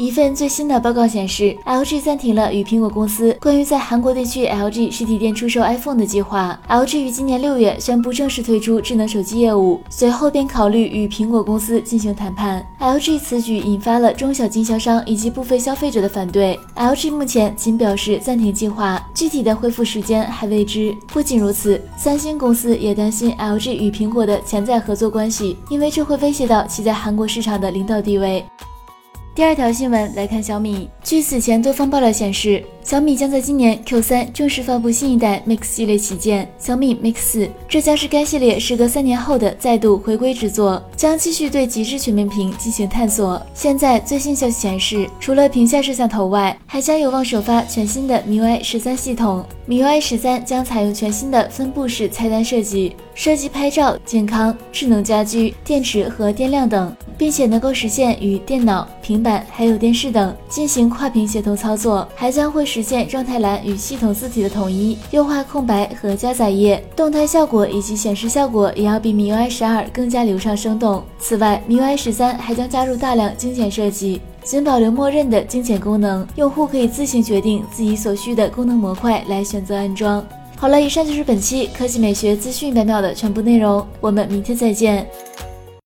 一份最新的报告显示，LG 暂停了与苹果公司关于在韩国地区 LG 实体店出售 iPhone 的计划。LG 于今年六月宣布正式退出智能手机业务，随后便考虑与苹果公司进行谈判。LG 此举引发了中小经销商以及部分消费者的反对。LG 目前仅表示暂停计划，具体的恢复时间还未知。不仅如此，三星公司也担心 LG 与苹果的潜在合作关系，因为这会威胁到其在韩国市场的领导地位。第二条新闻来看小米，据此前多方爆料显示。小米将在今年 Q 三正式发布新一代 Mix 系列旗舰小米 Mix 四，这将是该系列时隔三年后的再度回归之作，将继续对极致全面屏进行探索。现在最新消息显示，除了屏下摄像头外，还将有望首发全新的 MIUI 十三系统。MIUI 十三将采用全新的分布式菜单设计，涉及拍照、健康、智能家居、电池和电量等，并且能够实现与电脑、平板还有电视等进行跨屏协同操作，还将会使。实现状态栏与系统字体的统一，优化空白和加载页，动态效果以及显示效果也要比 MIUI 十二更加流畅生动。此外，MIUI 十三还将加入大量精简设计，仅保留默认的精简功能，用户可以自行决定自己所需的功能模块来选择安装。好了，以上就是本期科技美学资讯百秒的全部内容，我们明天再见。